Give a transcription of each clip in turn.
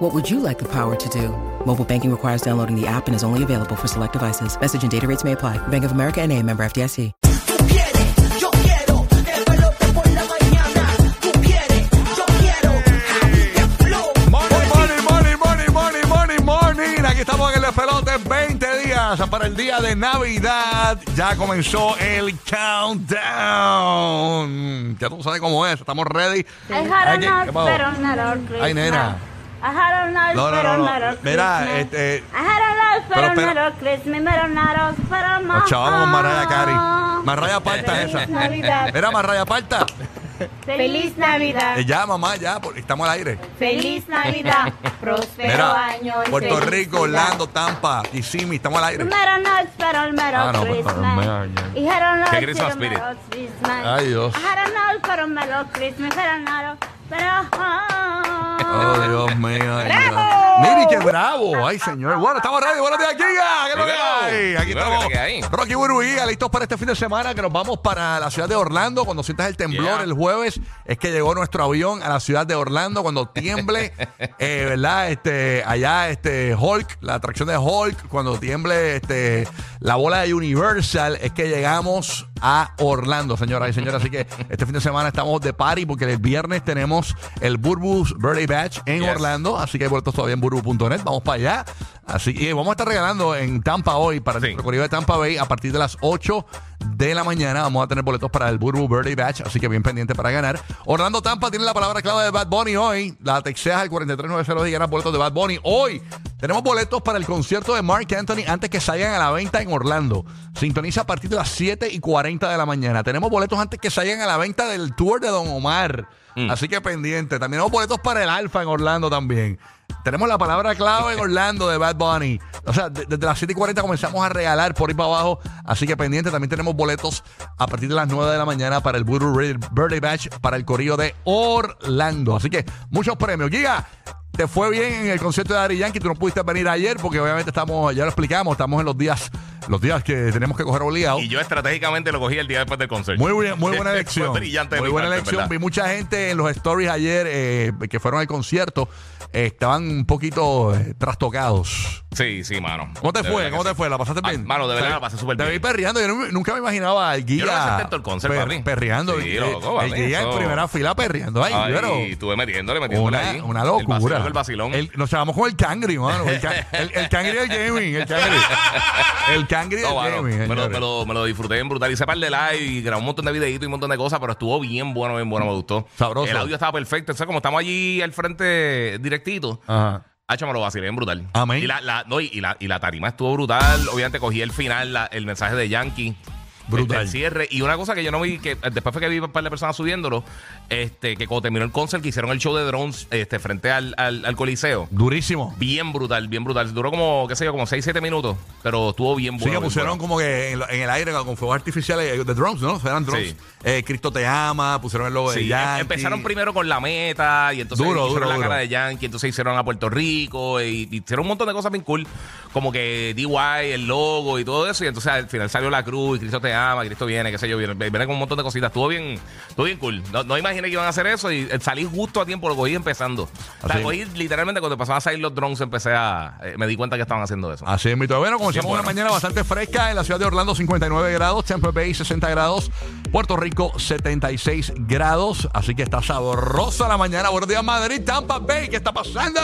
What would you like the power to do? Mobile banking requires downloading the app and is only available for select devices. Message and data rates may apply. Bank of America and a member FDIC. Tú quieres, yo quiero, que pelote por la mañana. Tú quieres, yo quiero, Javi de Flow. Morning, morning, morning, morning, morning, morning, morning. Aquí estamos en el despelote 20 días para el día de Navidad. Ya comenzó el countdown. Ya tú sabes cómo es. Estamos ready. I had Ay, ¿qué- pasó? Ay, nena. I had a nice No, no, pero no, no. Merry Mira, Christmas. este- I had a nice Pero pero espera. Merry Christmas, pero not pero Marraya Cari. Marraya Parta Feliz esa. Navidad. Mira, Marraya Parta. Feliz Navidad. Eh, Ya, mamá, ya, porque estamos al aire. Feliz Navidad. Próspero Mira, año. y Puerto felicidad. Rico, Orlando, Tampa, Kissimmee, estamos al aire. Pero no pero el Merry Ah, no, pero- Christmas. pero- pero- Y had a nice Qué Christmas pero spirit. Merry Christmas. Ay, Dios. I had a nice pero Merry Christmas, pero not pero Oh, Dios mío. ay, Dios. Mire, qué bravo. Ay, señor. Bueno, estamos ready. Buenos días, Giga. ¿Qué es lo que hay? Aquí Dímelo, estamos. ¿qué hay? Rocky Burbu y Giga, listos para este fin de semana que nos vamos para la ciudad de Orlando. Cuando sientas el temblor Yeah. el jueves, es que llegó nuestro avión a la ciudad de Orlando. Cuando tiemble, eh, ¿verdad? Este, allá, este, Hulk, la atracción de Hulk, cuando tiemble este, la bola de Universal, es que llegamos a Orlando, señoras y señores. Así que este fin de semana estamos de party porque el viernes tenemos el Burbu's Birthday En Yes. Orlando. Así que hay boletos todavía en burbu.net. Vamos para allá. Así que vamos a estar regalando en Tampa hoy para el Sí. recorrido de Tampa Bay a partir de las 8 de la mañana. Vamos a tener boletos para el Burbu Birthday Batch. Así que bien pendiente para ganar. Orlando Tampa tiene la palabra clave de Bad Bunny hoy. La texteas al 43902 y ganas boletos de Bad Bunny. Hoy tenemos boletos para el concierto de Mark Anthony antes que salgan a la venta en Orlando. Sintoniza a partir de las 7 y 40 de la mañana. Tenemos boletos antes que salgan a la venta del tour de Don Omar. Así que pendiente. También tenemos boletos para el Alfa en Orlando también. Tenemos la palabra clave en Orlando de Bad Bunny. O sea, de- desde las 7 y 40 comenzamos a regalar por ahí para abajo. Así que pendiente. También tenemos boletos a partir de las 9 de la mañana para el Voodoo Birthday Batch para el corillo de Orlando. Así que muchos premios. Giga, te fue bien en el concierto de Daddy Yankee. Tú no pudiste venir ayer porque obviamente estamos, ya lo explicamos, estamos en los días, los días que tenemos que coger obligado. Y yo estratégicamente lo cogí el día después del concierto. Muy, buena- muy buena elección. Muy buena parte, elección. ¿verdad? Vi mucha gente en los stories ayer eh, que fueron al concierto. eh, estaban un poquito eh, trastocados. Sí, sí, mano. ¿Cómo te De fue? ¿Cómo te sí. fue? ¿La pasaste Ah, bien? mano, de verdad la pasé súper Te vi bien. perreando. Yo nu- nunca me imaginaba al guía. Yo no en todo el concert, per- papi. Perreando. Sí, el, loco, el papi, guía en eso. primera fila perreando. Ay, Ay, pero estuve metiéndole, metiéndole una, ahí. una El locura. vacilón, el vacilón. El- nos llamamos con el cangri, mano. El, el, el cangri del gaming. El cangri. El No, gaming. me, lo, señores. me, lo, me lo disfruté en brutal. Hice par de live y grabé un montón de videitos y un montón de cosas, pero estuvo bien bueno, bien bueno, me gustó. Sabroso. El audio estaba perfecto. Entonces, como estamos allí al frente directito, Ajá. Hacho, me lo vacilé bien brutal. Amén. Y la, la- no, y, y la, y la tarima estuvo brutal. Obviamente cogí el final, la- el mensaje de Yankee. Brutal. El cierre. Y una cosa que yo no vi, que eh, después fue que vi un par de personas subiéndolo, este, que cuando terminó el concert, que hicieron el show de drones este, frente al, al, al Coliseo. Durísimo. Bien brutal, bien brutal. Duró como, qué sé yo, como 6, 7 minutos. Pero estuvo bien bueno. Sí, que pusieron bueno. como que en, el aire con fuegos artificiales eh, de drums, ¿no? Eran. Sí. Eh, Cristo te ama, pusieron el logo de Sí, Yankee. empezaron primero con la meta y entonces Duro, hicieron duro, la duro. cara de Yankee, entonces hicieron a Puerto Rico y, y hicieron un montón de cosas bien cool, como que DY, el logo y todo eso, y entonces al final salió la cruz y Cristo te ama, Cristo viene, qué sé yo, viene, viene con un montón de cositas, estuvo bien, estuvo bien cool. No, no imaginé que iban a hacer eso y eh, salí justo a tiempo, lo cogí empezando. O sea, Así. cogí literalmente cuando empezaban a salir los drones, empecé a, eh, me di cuenta que estaban haciendo eso. Así es, mi Bueno, comenzamos Bien una bueno. mañana bastante fresca en la ciudad de Orlando, 59 grados, Tampa Bay 60 grados, Puerto Rico 76 grados, así que está sabrosa la mañana. Buenos días, Madrid, Tampa Bay, ¿qué está pasando?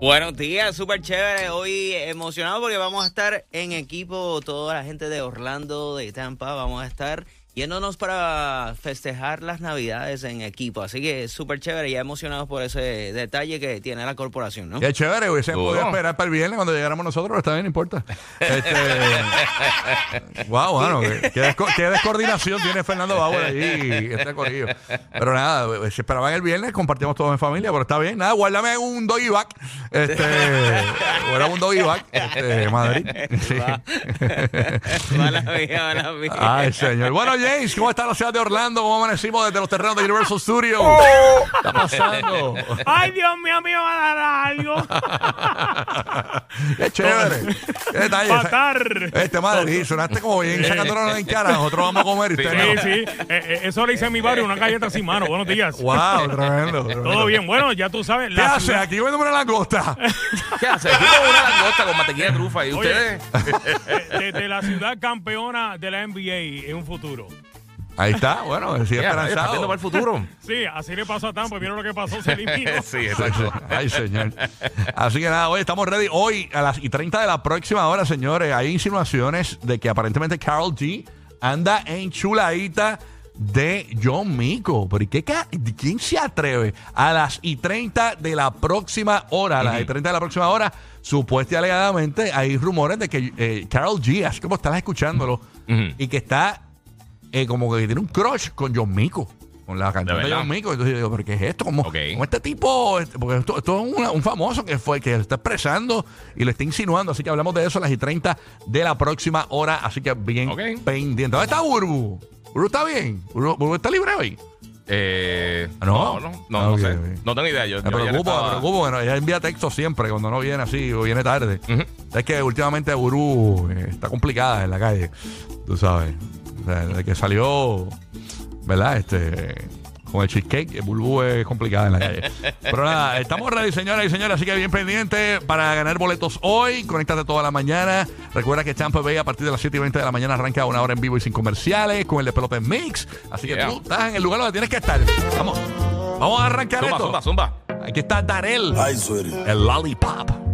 Buenos días, súper chévere. Hoy emocionado porque vamos a estar en equipo, toda la gente de Orlando, de Tampa, vamos a estar yéndonos para festejar las navidades en equipo. Así que súper chévere, ya emocionados por ese detalle que tiene la corporación, ¿no? Qué chévere, hubiese podido esperar para el viernes cuando llegáramos nosotros, pero está bien, no importa. Este, wow, bueno, qué, qué desco- qué descoordinación tiene Fernando Bauer ahí, este corillo. Pero nada, si esperaban el viernes, compartimos todos en familia, pero está bien. Nada, guárdame un doggy bag. Este, o era un doggy bag, este, Madrid. Sí. Mala mía, mala mía. Ay, señor. Bueno, James, ¿cómo está la ciudad de Orlando? ¿Cómo amanecimos desde los terrenos de Universal Studios? ¿Qué está pasando? Ay, Dios mío, me va a dar algo. Qué chévere. Qué detalle. Matar. Este Madrid, sonaste como bien sacándonos en cara. Nosotros vamos a comer y Sí, usted Sí, no. sí. Eh, eh, eso le hice a mi barrio, una galleta sin mano. Buenos días. Wow, tremendo. tremendo. Todo bien. Bueno, ya tú sabes. ¿Qué la hace? ciudad- Aquí comiéndome una langosta. ¿Qué hace? Aquí una langosta con mantequilla de trufa. ¿Y Oye. ustedes? de- Desde la ciudad campeona de la NBA en un futuro. Ahí está, bueno, Ya, rayos, esperanzado. para el futuro. Sí, así le pasó a Tampa. Vieron lo que pasó, se eliminó. sí, exacto. Ay, señor. Así que nada, hoy estamos ready. Hoy a las y 30 de la próxima hora, señores, hay insinuaciones de que aparentemente Carol G anda en chuladita de John Mico. ¿Pero ¿y qué, quién se atreve a las y 30 de la próxima hora? A las y 30 de la próxima hora, supuestamente y alegadamente, hay rumores de que eh, Carol G, así como estás escuchándolo, y que está eh, como que tiene un crush con John Mico. Con la cantante de, verdad? John Mico. Entonces yo digo, ¿pero qué es esto? ¿Cómo, Ok. cómo este tipo? este- Porque esto, esto es una- un famoso que fue que está expresando y lo está insinuando. Así que hablamos de eso a las y 30 de la próxima hora. Así que bien pendiente. ¿Dónde está Burbu? ¿Burbu está bien? ¿Burbu, Burbu está libre hoy? Eh, No. no, no, no, Ah, no ok, sé. No tengo idea. Yo, Me yo preocupo, me preocupo. Bueno, ella envía texto siempre cuando no viene así o viene tarde. Ujú. Es que últimamente Burbu eh, está complicada en la calle. Tú sabes. Sea, desde que salió, ¿verdad? Este. Con el cheesecake, Burbu es complicada en la calle. Pero nada, estamos ready, señoras y señores, así que bien pendiente para ganar boletos hoy. Conéctate toda la mañana. Recuerda que Champa Bay a partir de las 7 y 20 de la mañana arranca una hora en vivo y sin comerciales con el de Pelote Mix. Así que Yeah. tú estás en el lugar donde tienes que estar. Vamos, vamos a arrancar Zumba, esto. zumba, zumba. Aquí está Darel, el Lollipop.